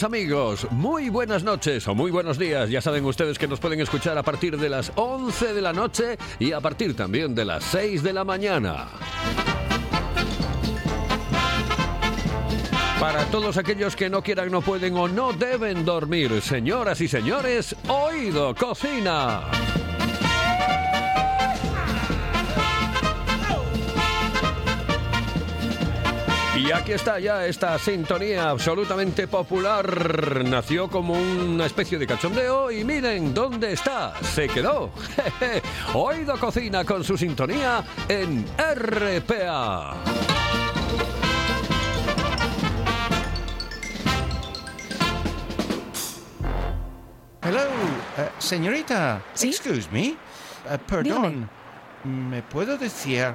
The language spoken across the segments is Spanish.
Amigos, muy buenas noches o muy buenos días. Ya saben ustedes que nos pueden escuchar a partir de las 11 de la noche y a partir también de las 6 de la mañana. Para todos aquellos que no quieran, no pueden o no deben dormir, señoras y señores, oído cocina. Y aquí está ya esta sintonía absolutamente popular. Nació como una especie de cachondeo y miren dónde está. Se quedó. Oído Cocina con su sintonía en RPA. Hello, eh, señorita. ¿Sí? Excuse me. Eh, perdón. ¿Me puedo decir,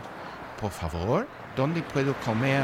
por favor, dónde puedo comer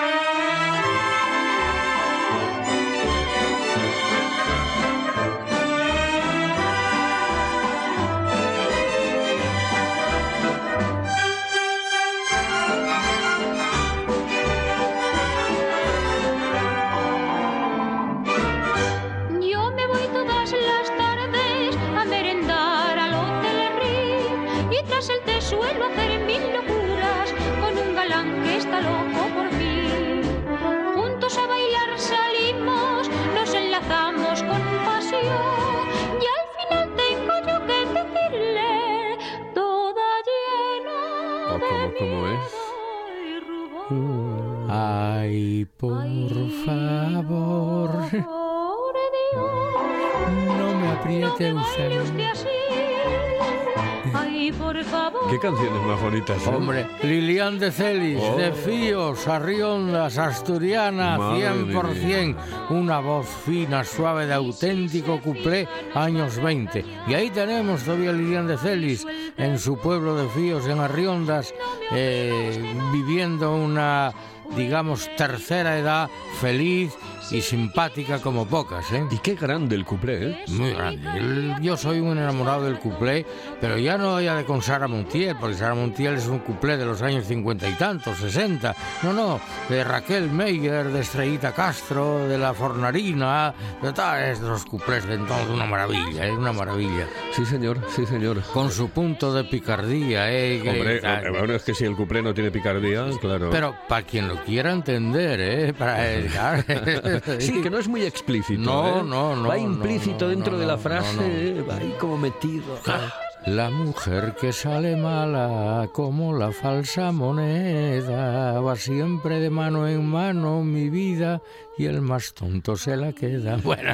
De Celis, Oh. de Fíos, Arriondas, Asturiana, Madre 100%, una voz fina, suave, de auténtico cuplé, años 20. Y ahí tenemos todavía Lilian de Celis, en su pueblo de Fíos, en Arriondas, eh, viviendo una, digamos, tercera edad feliz y simpática como pocas, ¿eh? Y qué grande el cuplé, ¿eh? Muy grande. El- Yo soy un enamorado del cuplé, pero ya no ya de con Sara Montiel, porque Sara Montiel es un cuplé de los años cincuenta y tantos, sesenta. No, no, de Raquel Meyer, de Estrellita Castro, de La Fornarina, de todos estos cuplés de entonces, una maravilla, es una maravilla. Sí, señor, sí, señor. Con su punto de picardía, ¿eh? Hombre, ah, eh, bueno, es que si el cuplé no tiene picardía, claro. Pero para quien lo quiera entender, ¿eh? Para, eh. Sí, que no es muy explícito. No, ¿eh? no, no, Va implícito no, dentro no, de la frase, va ahí como metido. Ah, La mujer que sale mala como la falsa moneda va siempre de mano en mano mi vida y el más tonto se la queda. Bueno,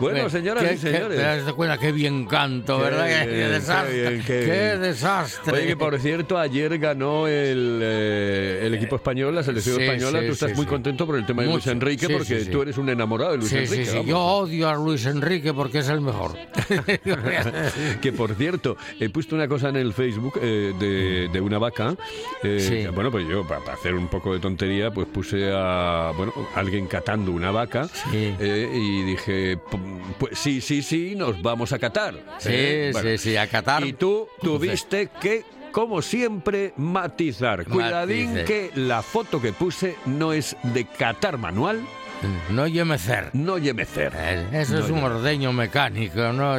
Bueno, señoras ¿Qué- y señores. Qué, te das cuenta qué bien canto, Qué ¿verdad? Qué, bien, qué desastre. bien, qué qué bien. desastre. Oye, que por cierto, ayer ganó el, eh, el equipo español, la selección Sí, española. sí, tú estás sí, muy contento por el tema de Luis. Enrique, porque tú eres un enamorado de Luis Enrique. Yo odio a Luis Enrique porque es el mejor. Que por cierto, he puesto una cosa en el Facebook eh, de, de una vaca. eh, Sí. Bueno, pues yo, para, hacer un poco de tontería, pues puse a bueno, alguien catando una vaca. Sí. eh, y dije, "Pu- pues sí, sí, sí, nos vamos a catar. Sí, bueno. sí, sí, a Qatar. Y tú tuviste que, como siempre, matizar. Cuidadín Matice. que la foto que puse no es de catar manual, No yemecer. no yemecer. Eh, Eso No es un ordeño mecánico, ¿no?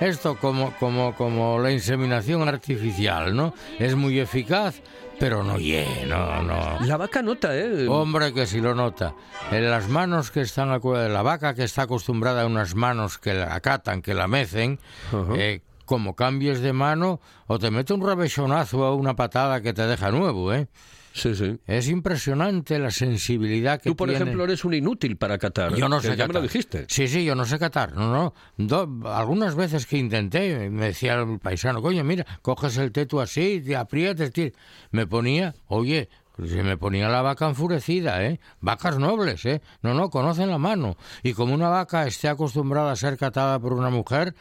Esto como, como, como la inseminación artificial, ¿no? Es muy eficaz, pero no ye, no, no. La vaca nota, ¿eh? Hombre, que si lo nota. En las manos que están acu- la vaca que está acostumbrada a unas manos que la acatan, que la mecen, eh, como cambies de mano, o te mete un rebesonazo o una patada que te deja nuevo, ¿eh? Sí, sí. Es impresionante la sensibilidad que Tú, por tiene. ejemplo, eres un inútil para catar. Yo no sé Ya me lo dijiste. Sí, sí, yo no sé catar. No, no. Do- algunas veces que intenté, me decía el paisano, coño, mira, coges el teto así, te aprietas, tío". me ponía, oye, se me ponía la vaca enfurecida, ¿eh? Vacas nobles, ¿eh? No, no, conocen la mano. Y como una vaca esté acostumbrada a ser catada por una mujer,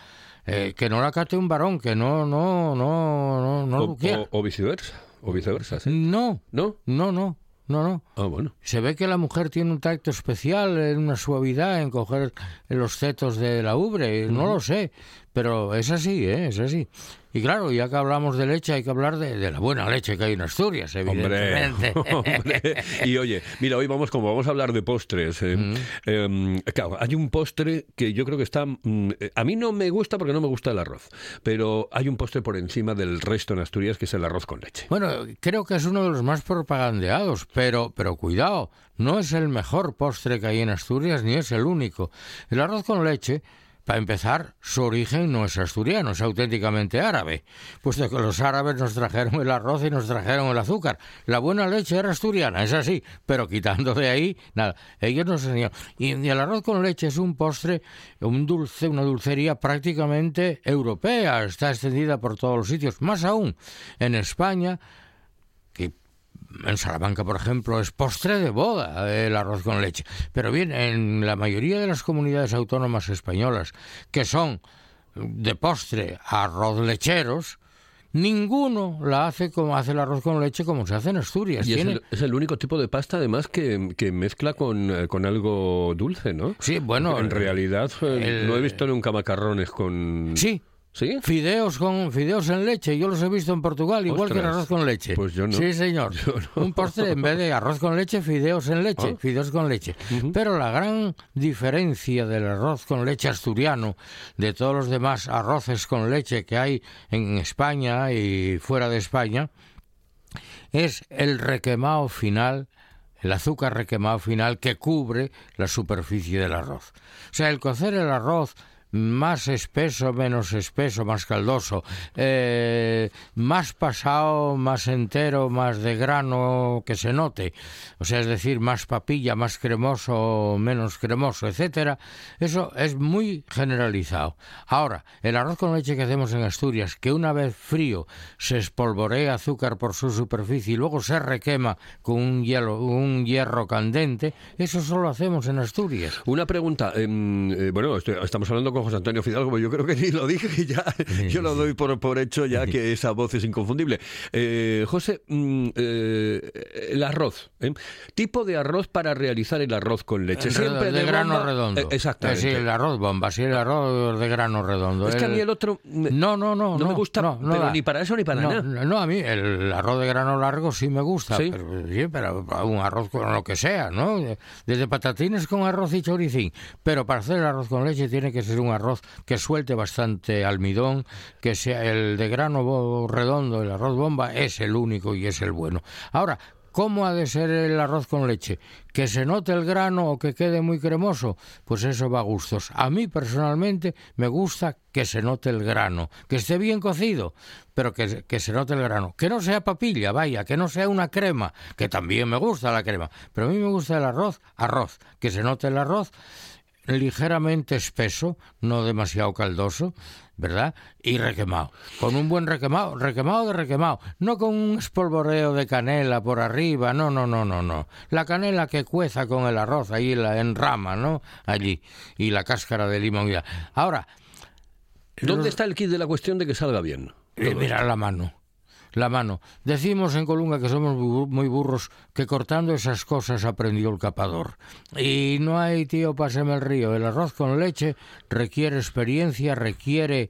eh, que no la cate un varón, que no, no, no, no, no o, lo quiera. o- o viceversa. O viceversa, ¿sí? No, ¿No? no, no, no, no. Ah, bueno. Se ve que la mujer tiene un tacto especial, una suavidad en coger los tetos de la ubre, no lo sé, pero es así, ¿eh? es así. Y claro, ya que hablamos de leche, hay que hablar de, de la buena leche que hay en Asturias, evidentemente. hombre. Y oye, mira, hoy vamos, como vamos a hablar de postres, eh, Mm. eh, claro, hay un postre que yo creo que está... mm, eh, a mí no me gusta porque no me gusta el arroz, pero hay un postre por encima del resto en Asturias que es el arroz con leche. Bueno, creo que es uno de los más propagandeados, pero, pero cuidado, no es el mejor postre que hay en Asturias ni es el único. El arroz con leche, para empezar, su origen no es asturiano, es auténticamente árabe, puesto que los árabes nos trajeron el arroz y nos trajeron el azúcar. La buena leche era asturiana, es así, pero quitando de ahí, nada, ellos nos enseñaron. Y, y el arroz con leche es un postre, un dulce, una dulcería prácticamente europea, está extendida por todos los sitios, más aún en España en Salamanca, por ejemplo, es postre de boda el arroz con leche. Pero bien, en la mayoría de las comunidades autónomas españolas, que son de postre arroz lecheros, ninguno la hace como hace el arroz con leche como se hace en Asturias. Y es el, es el único tipo de pasta, además, que, que mezcla con, eh, con algo dulce, ¿no? Sí, bueno, En realidad, eh, el- no he visto nunca macarrones con... Sí, ¿Sí? Fideos con fideos en leche, yo los he visto en Portugal, igual que el arroz con leche. Pues yo no. Sí, señor. Yo no. Un postre en vez de arroz con leche, fideos en leche, Ah. fideos con leche. Pero la gran diferencia del arroz con leche asturiano de todos los demás arroces con leche que hay en España y fuera de España es el requemado final el azúcar requemado final que cubre la superficie del arroz. O sea, el cocer el arroz más espeso, menos espeso, más caldoso, eh, más pasado, más entero, más de grano que se note, o sea, es decir, más papilla, más cremoso, menos cremoso, etcétera, eso es muy generalizado. Ahora, el arroz con leche que hacemos en Asturias, que una vez frío se espolvorea azúcar por su superficie y luego se requema con un hielo, un hierro candente, eso solo hacemos en Asturias. Una pregunta, em, eh, bueno, estamos hablando con José Antonio Fidalgo, yo creo que ni lo dije ya, yo lo doy por, por hecho ya que esa voz es inconfundible. Eh, José, mm, eh, el arroz, ¿eh? tipo de arroz para realizar el arroz con leche, siempre de, grano bomba? redondo. Eh, exactamente. Eh, sí, el arroz bomba, sí, el arroz de grano redondo. Es que a mí el otro me- No, no, no. no me gusta, no, no pero da. ni para eso ni para nada. No, no, a mí el arroz de grano largo sí me gusta. ¿Sí? Pero, sí, pero un arroz con lo que sea, ¿no? Desde patatines con arroz y choricín. Pero para hacer el arroz con leche tiene que ser un arroz que suelte bastante almidón, que sea el de grano redondo, el arroz bomba, es el único y es el bueno. Ahora, ¿Cómo ha de ser el arroz con leche? ¿Que se note el grano o que quede muy cremoso? Pues eso va a gustos. A mí personalmente me gusta que se note el grano, que esté bien cocido, pero que, que se note el grano. Que no sea papilla, vaya, que no sea una crema, que también me gusta la crema, pero a mí me gusta el arroz, arroz, que se note el arroz ligeramente espeso, no demasiado caldoso, ¿verdad? Y requemado. Con un buen requemado, requemado de requemado. No con un espolvoreo de canela por arriba, no, no, no, no, no. La canela que cueza con el arroz ahí la, en rama, ¿no? Allí. Y la cáscara de limón. ya. Ahora. ¿Dónde los- está el kit de la cuestión de que salga bien? eh, mira la mano. La mano. Decimos en Colunga que somos muy burros, que cortando esas cosas aprendió el capador. Y no hay, tío, páseme el río. El arroz con leche requiere experiencia, requiere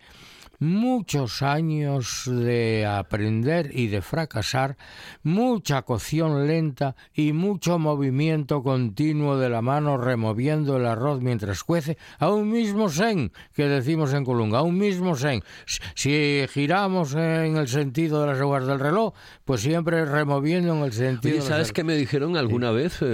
muchos años de aprender y de fracasar, mucha cocción lenta y mucho movimiento continuo de la mano removiendo el arroz mientras cuece a un mismo sen que decimos en Colunga, a un mismo sen. Si- giramos en el sentido de las aguas del reloj, pues siempre removiendo en el sentido Oye, de ¿sabes qué me dijeron alguna vez? eh,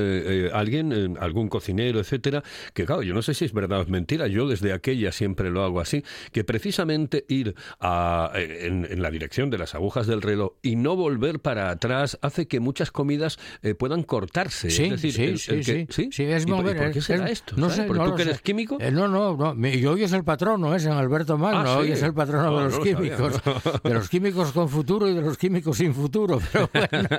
eh, alguien, eh, algún cocinero, etcétera, que claro, yo no sé si es verdad o es mentira, yo desde aquella siempre lo hago así, que precisamente ir a, eh, en, en la dirección de las agujas del reloj y no volver para atrás hace que muchas comidas eh, puedan cortarse. Sí, es decir, sí, el- sí, el que- sí, sí, es ¿Y por- y por qué será es- esto? No sé, ¿Porque no tú que eres sé. químico? Eh, no, no, no. Y hoy es el patrono, es en Alberto Magno. Ah, Hoy es el patrono No, de los lo sabía, químicos. De los químicos con futuro y de los químicos sin futuro. Pero, bueno,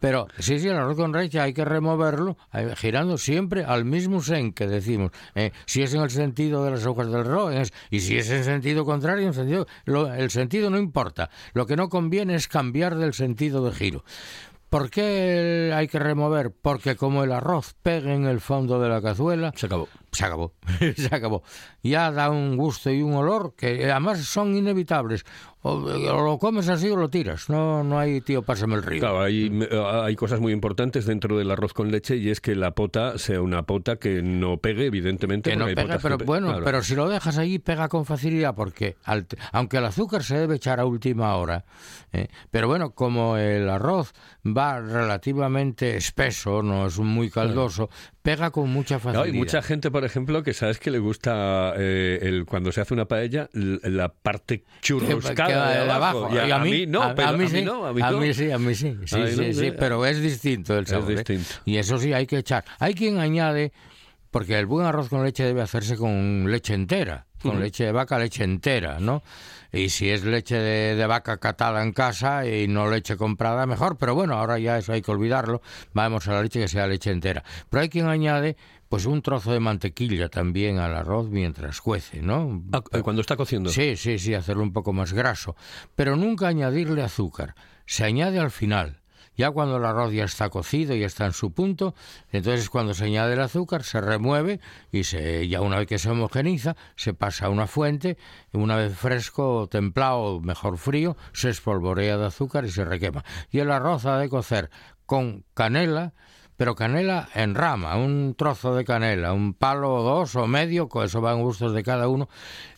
pero sí, sí, el arroz con leche hay que removerlo girando siempre al mismo sen que decimos. eh, si es en el sentido de las hojas del reloj es- y si es en sentido contrario, en sentido, lo- el sentido no importa. Lo que no conviene es cambiar del sentido de giro. ¿Por qué hay que remover? Porque como el arroz pega en el fondo de la cazuela, Se acabó. Se acabó, se acabó. Ya da un gusto y un olor que eh, además son inevitables. O, o lo comes así o lo tiras. No, no hay, tío, pásame el río. Claro, hay, eh, hay cosas muy importantes dentro del arroz con leche y es que la pota sea una pota que no pegue, evidentemente. que no pega, que pero pe- bueno, claro. pero si lo dejas allí pega con facilidad porque al- aunque el azúcar se debe echar a última hora, ¿eh? pero bueno, como el arroz va relativamente espeso, no es muy caldoso, pega con mucha No, facilidad. hay mucha gente, por ejemplo, que sabes que le gusta eh, el, cuando se hace una paella la parte va de de abajo. Y a, Y a mí, no, a- pero a mí sí, no, a mí no. sí, a mí sí, sí, sí, no, sí, pero es distinto el Es sabor. ¿eh? distinto. Y eso sí hay que echar. Hay quien añade, porque el buen arroz con leche debe hacerse con leche entera, con leche de vaca, leche entera, ¿no? Y si es leche de, de vaca catada en casa y no leche comprada, mejor. Pero bueno, ahora ya eso hay que olvidarlo. Vamos a la leche que sea leche entera. Pero hay quien añade, pues un trozo de mantequilla también al arroz mientras cuece, ¿no? Ah, eh, cuando está cociendo. Sí, sí, sí, hacerlo un poco más graso. Pero nunca añadirle azúcar. Se añade al final. Ya cuando el arroz ya está cocido y está en su punto, entonces cuando se añade el azúcar se remueve y se, ya una vez que se homogeniza se pasa a una fuente, una vez fresco, templado, mejor frío, se espolvorea de azúcar y se requema. Y el arroz ha de cocer con canela, pero canela en rama, un trozo de canela, un palo o dos o medio, eso van gustos de cada uno,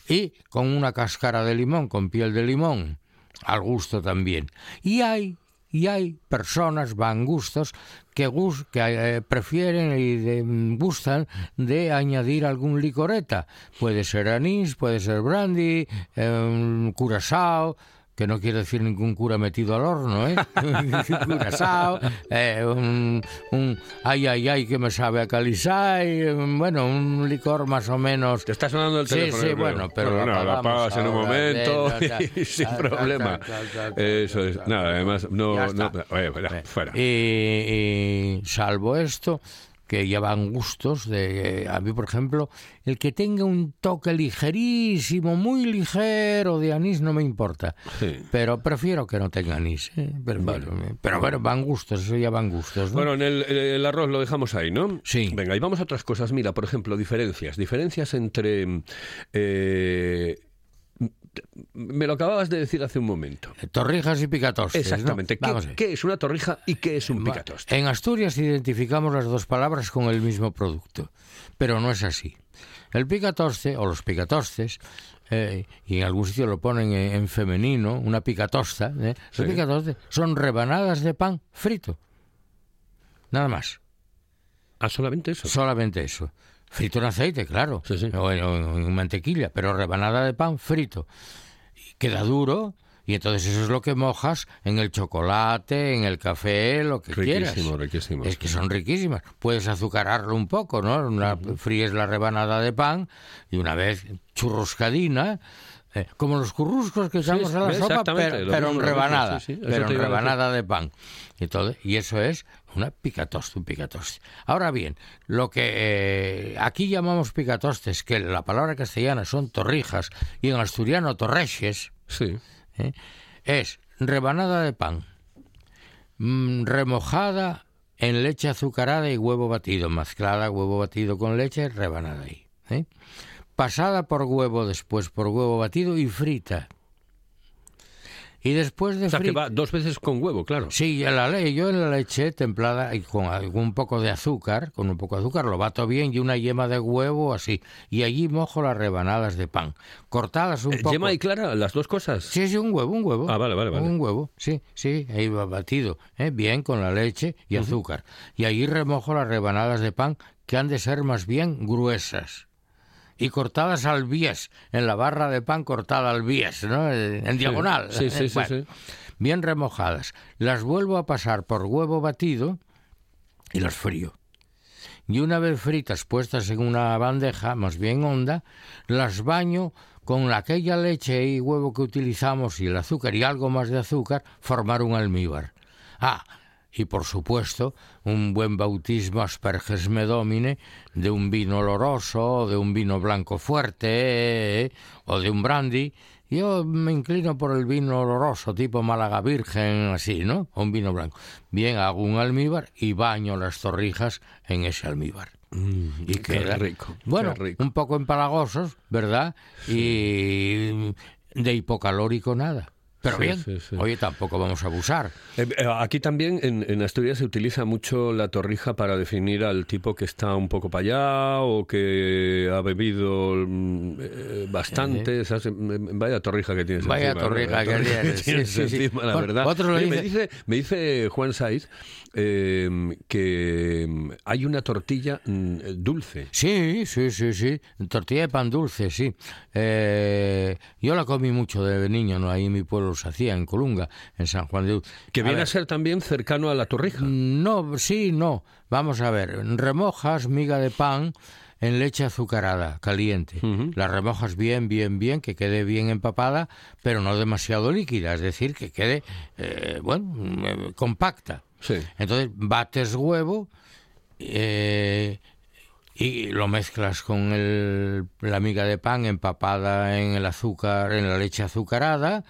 y con una cáscara de limón, con piel de limón, al gusto también. Y hay, y hay personas, van gustos, que, que eh, prefieren y de- gustan de añadir algún licoreta. Puede ser anís, puede ser brandy, eh, que no quiere decir ningún cura metido al horno, ¿eh? Curazao, eh, un, un ay, ay, ay, que me sabe a calisay, bueno, un licor más o menos... Te está sonando el Sí, teléfono. sí, creo. bueno, pero Bueno, no, apagamos apagas en un momento y sin ta, problema. ta, ta, ta, Eso es. Nada, además, no. no oye, fuera, fuera. Y, y salvo esto, que llevan gustos de... A mí, por ejemplo, el que tenga un toque ligerísimo, muy ligero de anís no me importa. Sí. Pero prefiero que no tenga anís. ¿eh? Pero bueno, van gustos, eso ya van gustos. ¿no? Bueno, en el, el arroz lo dejamos ahí, ¿no? Sí. Venga, y vamos a otras cosas. Mira, por ejemplo, diferencias. Diferencias entre. eh, me lo acababas de decir hace un momento. Torrijas y picatostes. ¿no? Exactamente. ¿Qué, es una torrija y qué es un picatoste? En Asturias identificamos las dos palabras con el mismo producto, pero no es así. El picatoste o los picatostes, eh, y en algún sitio lo ponen en, en femenino, una picatosta, ¿eh? Sí. los picatostes son rebanadas de pan frito. Nada más. Ah, solamente eso. Solamente eso. Frito en aceite, claro. Sí, sí. O en, mantequilla, pero rebanada de pan frito. Y queda duro. Y entonces eso es lo que mojas en el chocolate, en el café, lo que quieras. Riquísimo, riquísimo. Es que son riquísimas. Puedes azucararlo un poco, ¿no? Una, Fríes la rebanada de pan y una vez churruscadina, eh, como los curruscos que echamos a la sopa, pero, en rebanada, sí, sí, pero en rebanada de pan. Y, todo, y eso es una picatoste, un picatoste. Ahora bien, lo que eh, aquí llamamos picatostes, que la palabra castellana son torrijas y en asturiano torreches, Sí. ¿eh? es rebanada de pan, mm, remojada en leche azucarada y huevo batido, mezclada huevo batido con leche, rebanada ahí. Pasada por huevo, después por huevo batido y frita. Y después de O sea, que frita... va dos veces con huevo, claro. Sí, en la le yo en la leche templada y con algún poco de azúcar, con un poco de azúcar, lo bato bien y una yema de huevo así. Y allí mojo las rebanadas de pan, cortadas un Eh, poco. Yema y clara, las dos cosas. Sí, sí, un huevo, un huevo. Ah, vale, vale, vale. Un huevo, sí, sí, ahí va batido, ¿eh? bien con la leche y azúcar. Y allí remojo las rebanadas de pan que han de ser más bien gruesas. Y cortadas al bies, en la barra de pan cortada al bies, ¿no? En diagonal. Sí, sí, sí, Bueno, sí. Bien remojadas. Las vuelvo a pasar por huevo batido y las frío. Y una vez fritas puestas en una bandeja, más bien honda, las baño con aquella leche y huevo que utilizamos y el azúcar y algo más de azúcar, formar un almíbar. Ah, y por supuesto, un buen bautismo asperges me domine de un vino oloroso, de un vino blanco fuerte, eh, o de un brandy. Yo me inclino por el vino oloroso, tipo Málaga Virgen, así, ¿no? O un vino blanco. Bien, hago un almíbar y baño las torrijas en ese almíbar. y Mm, qué queda- rico, Bueno, rico. un poco empalagosos, ¿verdad? Y de hipocalórico nada. Pero Sí, bien, sí, sí. oye, tampoco vamos a abusar. Eh, eh, Aquí también en, en Asturias se utiliza mucho la torrija para definir al tipo que está un poco para allá o que ha bebido mm, eh, bastante. ¿sabes? Vaya torrija que tienes Vaya encima. ¿no? torrija que torrija tienes, sí, sí, sí. encima, la verdad. otro lo Oye, me, dice- me dice Juan Saiz eh, que mm, hay una tortilla mm, dulce. Sí, sí, sí, sí. Tortilla de pan dulce, sí. Eh, yo la comí mucho de niño, ¿no? Ahí en mi pueblo hacía, en Colunga, en San Juan de Uz. Que viene a, ser también cercano a la torrija. No, sí, no. Vamos a ver. Remojas miga de pan en leche azucarada, caliente. La remojas bien, bien, bien, que quede bien empapada, pero no demasiado líquida, es decir, que quede, eh, bueno, eh, compacta. Sí. Entonces bates huevo eh, y lo mezclas con el- la miga de pan empapada en el azúcar, en la leche azucarada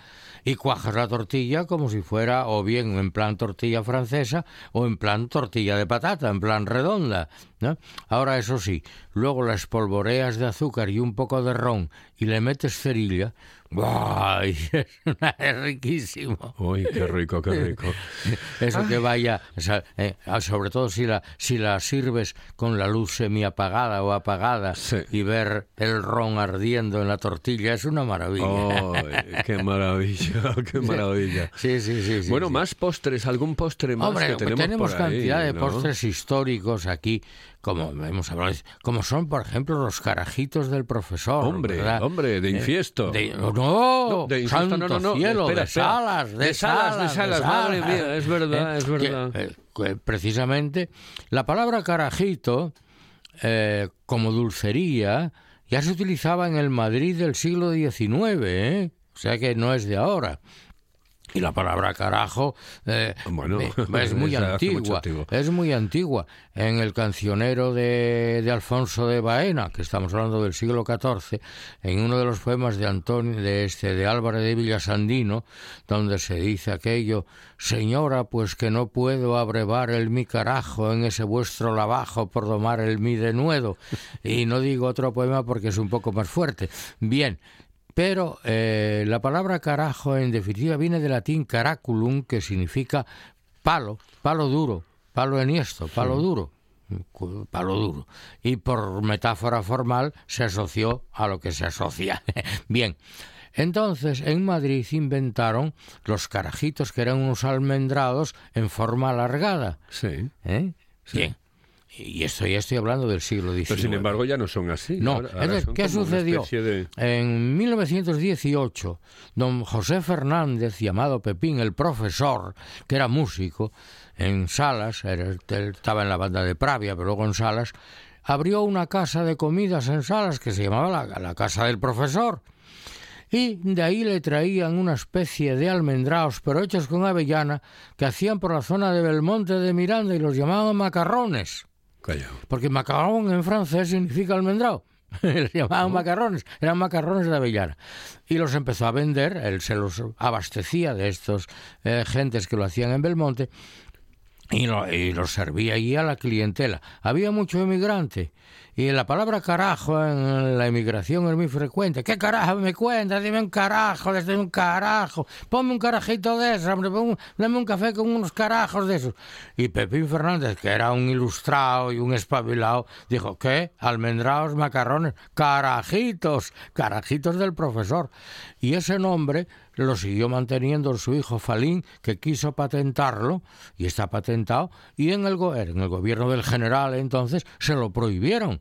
y cuajas la tortilla como si fuera o bien en plan tortilla francesa o en plan tortilla de patata, en plan redonda. ¿no? Ahora eso sí, luego la espolvoreas de azúcar y un poco de ron y le metes cerilla. ¡Buah! y Es, riquísimo. Uy, qué rico, qué rico. Eso que vaya, o sea, eh, ah, sobre todo si la, si la sirves con la luz semiapagada o apagada Sí. y ver el ron ardiendo en la tortilla, es una maravilla. Ay, qué maravilla, qué maravilla. Sí, sí, sí. sí, bueno, sí. más postres, algún postre más Hombre, que tenemos, por ahí, cantidad de ¿no? postres históricos aquí, como hemos hablado, como son, por ejemplo, los carajitos del profesor. Hombre, ¿verdad? hombre, de Eh, infiesto. de- no, No, de infiesto, santo no, no, no, cielo, espera, de espera. salas, de, salas, de salas, madre mía, es verdad, es que, verdad. eh, que precisamente, la palabra carajito, eh, como dulcería, ya se utilizaba en el Madrid del siglo XIX, ¿eh? o sea que no es de ahora. Y la palabra carajo eh, Bueno, es muy es antigua. antiguo. Es muy antigua. En el cancionero de, de Alfonso de Baena, que estamos hablando del siglo XIV, en uno de los poemas de Antonio, de este, de Álvarez de Villasandino, donde se dice aquello, Señora, pues que no puedo abrevar el mi carajo en ese vuestro lavajo por domar el mi denuedo. Y no digo otro poema porque es un poco más fuerte. Bien, pero eh, la palabra carajo en definitiva viene del latín caraculum, que significa palo, palo duro, palo enhiesto, palo duro, palo duro. Y por metáfora formal se asoció a lo que se asocia. Bien. Entonces, en Madrid inventaron los carajitos, que eran unos almendrados en forma alargada. Sí. ¿eh? Bien. Y esto ya estoy hablando del siglo XIX. Pero sin embargo ya no son así. No, Ahora- ahora entonces, ¿qué sucedió? de- En 1918, don José Fernández, llamado Pepín, el profesor, que era músico, en Salas, era- él estaba en la banda de Pravia, pero luego en Salas, abrió una casa de comidas en Salas que se llamaba la, la Casa del Profesor. Y de ahí le traían una especie de almendraos, pero hechos con avellana, que hacían por la zona de Belmonte de Miranda y los llamaban macarrones. Calla. Porque macarrón en francés significa almendrado. Les llamaban macarrones, eran macarrones de avellana. Y los empezó a vender, él se los abastecía de estos eh, gentes que lo hacían en Belmonte y, lo- y los servía allí a la clientela. Había mucho emigrante. Y la palabra carajo en la emigración es muy frecuente. ¿Qué carajo me cuentas? Dime un carajo, desde un carajo. Ponme un carajito de esos, hombre. pon un- dame un café con unos carajos de esos. Y Pepín Fernández, que era un ilustrado y un espabilado, dijo, ¿qué? Almendraos, macarrones, carajitos, carajitos del profesor. Y ese nombre lo siguió manteniendo su hijo Falín, que quiso patentarlo, y está patentado, y en el, en el gobierno del general entonces se lo prohibieron.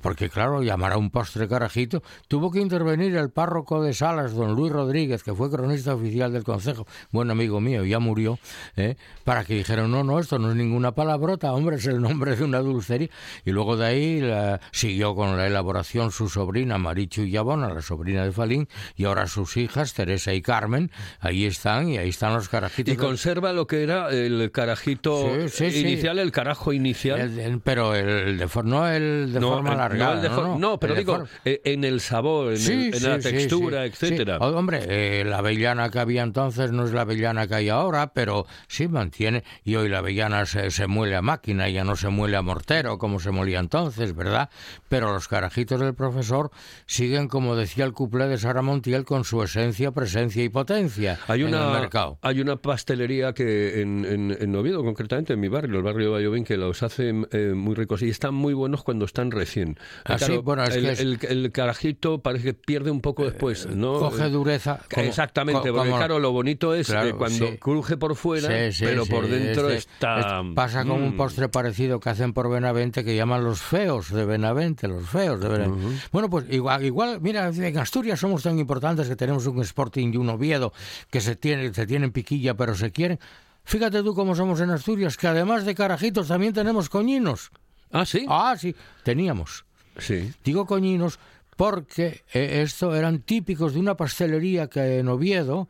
Porque, claro, llamar a un postre carajito, tuvo que intervenir el párroco de Salas, don Luis Rodríguez, que fue cronista oficial del Consejo, buen amigo mío, ya murió, ¿eh? para que dijeran, no, no, esto no es ninguna palabrota, hombre, es el nombre de una dulcería. Y luego de ahí la- siguió con la elaboración su sobrina Marichu Yabona, la sobrina de Falín, y ahora sus hijas, Teresa y Carmen, ahí están, y ahí están los carajitos. Y conserva lo que era el carajito Sí, sí, sí. inicial, el carajo inicial. El- el- pero el de, no el de forma el- alargada. el de no, no, no, pero digo, eh, en el sabor, en, Sí, el- en la sí, sí, textura, etcétera. hombre, eh, la avellana que había entonces no es la avellana que hay ahora, pero sí mantiene. Y hoy la avellana se, se muele a máquina, ya no se muele a mortero como se molía entonces, ¿verdad? Pero los carajitos del profesor siguen, como decía el cuplé de Sara Montiel, con su esencia, presencia y potencia Hay en una, el mercado. hay una pastelería que en, en, en Oviedo, concretamente en mi barrio, el barrio de Valladolid, que los hace eh, muy ricos y están muy buenos cuando están recién. Ah, sí, bueno, es el, que es- el- el carajito parece que pierde un poco después, ¿no? Coge dureza. como- Exactamente, porque claro, lo bonito es Claro, eh, cuando sí. cruje por fuera, Sí, sí, pero por dentro está... pasa con un Mm. postre parecido que hacen por Benavente que llaman los feos de Benavente, los feos de Benavente. Bueno, pues igual, igual, mira, en Asturias somos tan importantes que tenemos un Sporting y un Oviedo que se, tiene, se tienen piquilla pero se quieren. Fíjate tú cómo somos en Asturias, que además de carajitos también tenemos coñinos. Ah, sí. Ah, sí, teníamos. Sí. Digo coñinos porque eh, esto eran típicos de una pastelería que en Oviedo,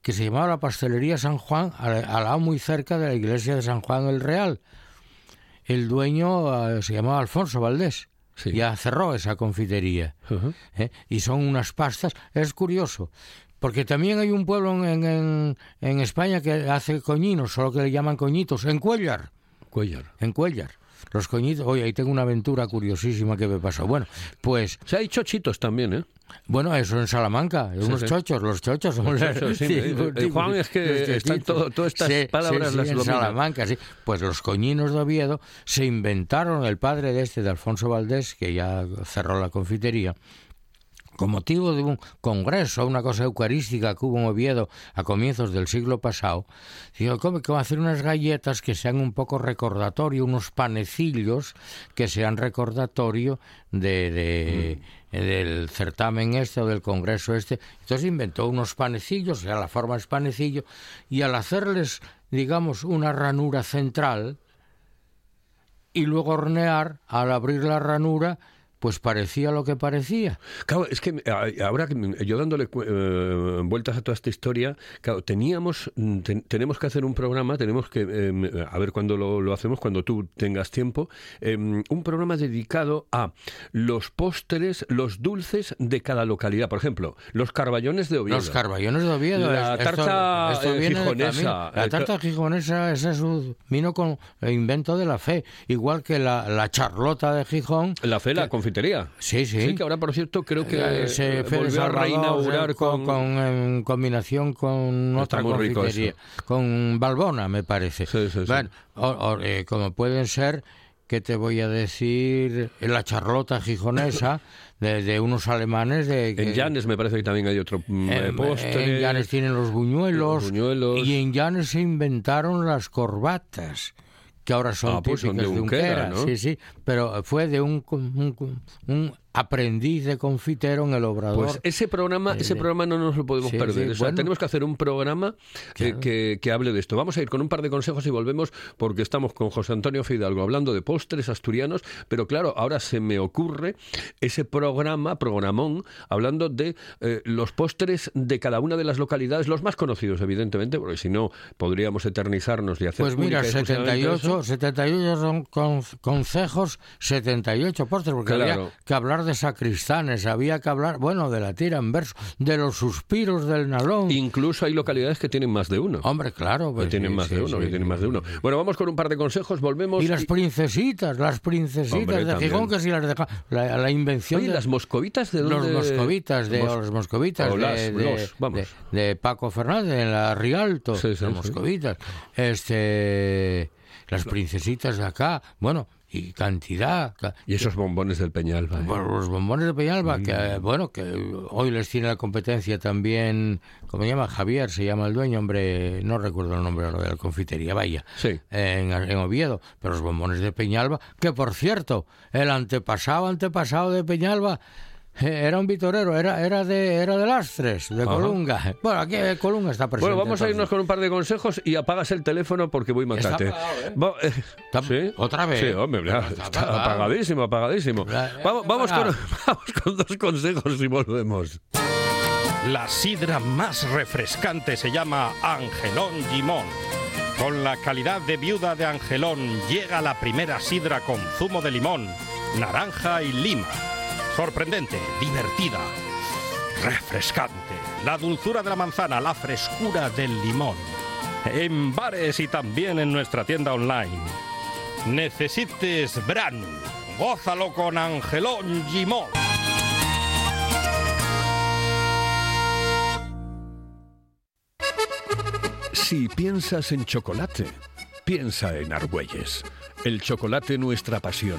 que se llamaba la Pastelería San Juan, al, al lado muy cerca de la iglesia de San Juan el Real. El dueño eh, se llamaba Alfonso Valdés. Sí. Ya cerró esa confitería. ¿eh? Y son unas pastas. Es curioso. Porque también hay un pueblo en, en, en España que hace coñinos, solo que le llaman coñitos, en Cuellar Cuellar. en Cuellar. Los coñitos, oye, ahí tengo una aventura curiosísima que me pasó. Bueno, pues, O sea, hay chochitos también, ¿eh? bueno, eso en Salamanca, unos sí. chochos, los chochos son Los chochos, sí, Juan, es que están todo- todas estas palabras las en. Salamanca, sí. Pues los coñinos de Oviedo se inventaron, el padre de este, de Alfonso Valdés, que ya cerró la confitería, con motivo de un congreso, una cosa eucarística que hubo en Oviedo a comienzos del siglo pasado, dijo, ¿cómo que va a hacer unas galletas que sean un poco recordatorio, unos panecillos que sean recordatorio de, de- del certamen este o del congreso este? Entonces inventó unos panecillos, o sea, la forma es panecillo, y al hacerles, digamos, una ranura central, y luego hornear, al abrir la ranura, pues parecía lo que parecía. Claro, es que ahora que yo dándole eh, vueltas a toda esta historia, claro, teníamos, mm, ten- tenemos que hacer un programa, tenemos que, eh, a ver cuándo lo, lo hacemos, cuando tú tengas tiempo, eh, un programa dedicado a los postres, los dulces de cada localidad. Por ejemplo, los carballones de Oviedo. Los carballones de Oviedo. La es- esto- tarta, esto eh, viene gijonesa. La Eh, tarta gijonesa, es un- vino con el invento de la fe. Igual que la, la charlota de Gijón. La fe, la confitería. Sí, sí. que ahora, por cierto, creo que Eh, se eh, de volvió a reinaugurar eh, con... con, en combinación con otra confitería, con Balbona, me parece. Sí, sí, sí. Bueno, o- o, eh, como pueden ser, ¿qué te voy a decir? La charlota gijonesa de, de unos alemanes de En que- Llanes me parece que también hay otro mm, en, postre. en Llanes tienen los buñuelos, Los buñuelos. y en Llanes se inventaron las corbatas que ahora son Ah, pues típicas de de Unquera, Unquera, ¿no? sí, sí, pero fue de un, un, un aprendiz de confitero en el Obrador. Pues ese programa, Eh, ese programa no nos lo podemos Sí, perder. sí, O sea, bueno. tenemos que hacer un programa eh, que, que hable de esto. Vamos a ir con un par de consejos y volvemos porque estamos con José Antonio Fidalgo hablando de postres asturianos, pero claro, ahora se me ocurre ese programa, programón, hablando de eh, los postres de cada una de las localidades, los más conocidos, evidentemente, porque si no podríamos eternizarnos y hacer Pues mira, única y exclusivamente 78, eso. 78 son con- consejos, 78 postres, porque Claro. había que hablar de sacristanes, había que hablar, bueno, de la tira en verso, de los suspiros del nalón. Incluso hay localidades que tienen más de uno. Hombre, claro. que pues tienen sí, más sí, de uno, sí, que tienen más de uno. Bueno, vamos con un par de consejos, volvemos. Y las princesitas, las princesitas Hombre, de. Gijón, que si las de la, la invención Oye, de las moscovitas de dónde? los moscovitas de Mos- los moscovitas o de, las, de- los, vamos. de- de Paco Fernández en la Rialto, Sí, sí, los sí. moscovitas, este las princesitas de acá, bueno, y cantidad, ca- Y esos bombones del Peñalba. ¿eh? los bombones de Peñalba, que Mm. eh, bueno, que hoy les tiene la competencia también, ¿cómo se llama? Javier, se llama el dueño, hombre, no recuerdo el nombre de la confitería, vaya, Sí. en, en Oviedo, pero los bombones de Peñalba, que por cierto, el antepasado, antepasado de Peñalba, era un vitorero, era, era de era de Lastres, de Ajá. Colunga. Bueno, aquí eh, Colunga está presente. Bueno, vamos a irnos con un par de consejos y apagas el teléfono porque voy Está macate. apagado, ¿eh? Eh, Está- ¿Sí? ¿Otra vez? Sí, hombre, Está está apagado. apagadísimo, apagadísimo. Vamos, está vamos, con, vamos con dos consejos y volvemos. La sidra más refrescante se llama Angelón Gimón. Con la calidad de viuda de Angelón llega la primera sidra con zumo de limón, naranja y lima. Sorprendente, divertida, refrescante. La dulzura de la manzana, la frescura del limón. En bares y también en nuestra tienda online. Necesites Branu. Gózalo con Angelón Gimón. Si piensas en chocolate, piensa en Argüelles. El chocolate nuestra pasión.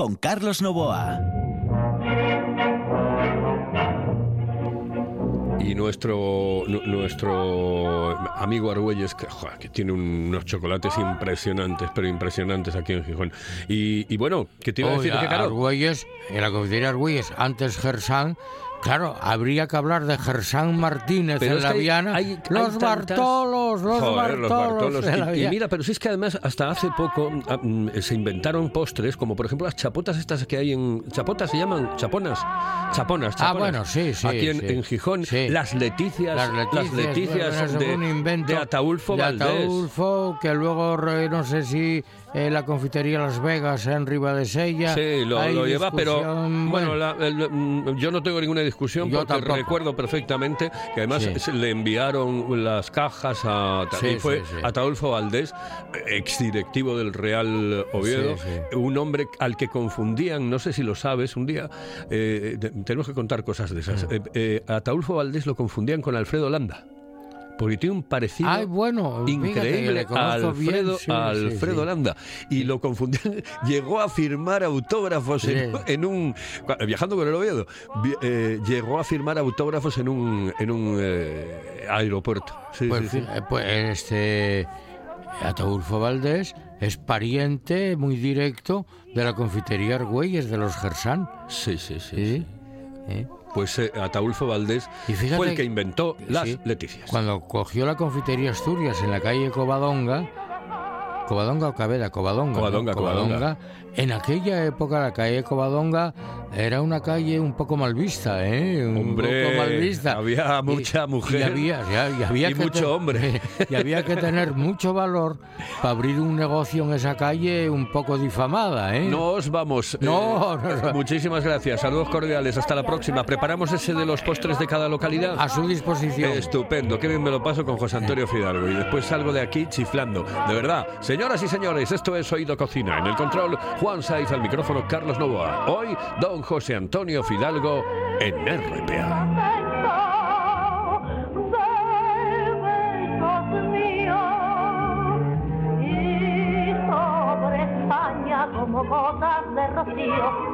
con Carlos Novoa. Y nuestro, nu- nuestro amigo Argüelles, que, joder, que tiene un- unos chocolates impresionantes, pero impresionantes aquí en Gijón. Y, y bueno, ¿qué te iba a decir? Que claro, Argüelles, en la confitería Argüelles, antes Gersán, claro, habría que hablar de Gersán Martínez Pero en la hay- Viana. hay- hay los tantas- Bartolos, los Joder, los Bartolos. La Y- mira, pero si es que además hasta hace poco ah, mm, se inventaron postres, como por ejemplo las chapotas estas que hay en... ¿Chapotas se llaman? ¿Chaponas? Chaponas, chaponas. Ah, bueno, sí, sí, Aquí en, sí. en Gijón, Sí. las leticias, Las leticias, leticias bueno, eso de, un invento de Ataulfo de Valdés. Ataulfo, que luego no sé si eh, la confitería Las Vegas en Riva de Sella. Sí, lo, lleva, pero bueno, la- el- mm, yo no tengo ninguna discusión Yo porque tampoco. recuerdo perfectamente que además Sí. le enviaron las cajas a Sí, fue sí. Ataulfo Valdés, exdirectivo del Real Oviedo, un hombre al que confundían, no sé si lo sabes, un día eh, te- tenemos que contar cosas de esas. Mm. Eh, eh, a Ataulfo Valdés lo confundían con Alfredo Landa. Porque tiene un parecido Ay, bueno, increíble le a bien, Alfredo, sí, a sí, Alfredo sí. Landa. Y lo confundían. Llegó a firmar autógrafos en, un. Viajando con el Oviedo. vi- eh, llegó a firmar autógrafos en un, en un eh, aeropuerto. Pues, eh, pues, este Ataulfo Valdés es pariente muy directo de la confitería Argüelles de los Gersán. Sí, sí, sí, Sí. sí. ¿eh? Pues eh, Ataulfo Valdés Y fíjate fue el que inventó las sí, Leticias. Cuando cogió la confitería Asturias en la calle Covadonga, Covadonga o Cabeda, Covadonga. ¿no? Covadonga, Covadonga. En aquella época la calle Covadonga era una calle un poco mal vista, ¿eh? Un Hombre, poco mal vista. había Y- mucha mujer Y había, ya- y había y que mucho hombre. Y había que tener mucho valor para abrir un negocio en esa calle un poco difamada, ¿eh? Nos vamos. No, Eh, no, no. Muchísimas gracias. Saludos cordiales. Hasta la próxima. Preparamos ese de los postres de cada localidad. A su disposición. Estupendo. Qué bien me lo paso con José Antonio Fidalgo. Y después salgo de aquí chiflando. De verdad. Señor. Señoras y señores, esto es Oído Cocina. En el control, Juan Saiz al micrófono, Carlos Novoa. Hoy, don José Antonio Fidalgo en RPA. como de rocío.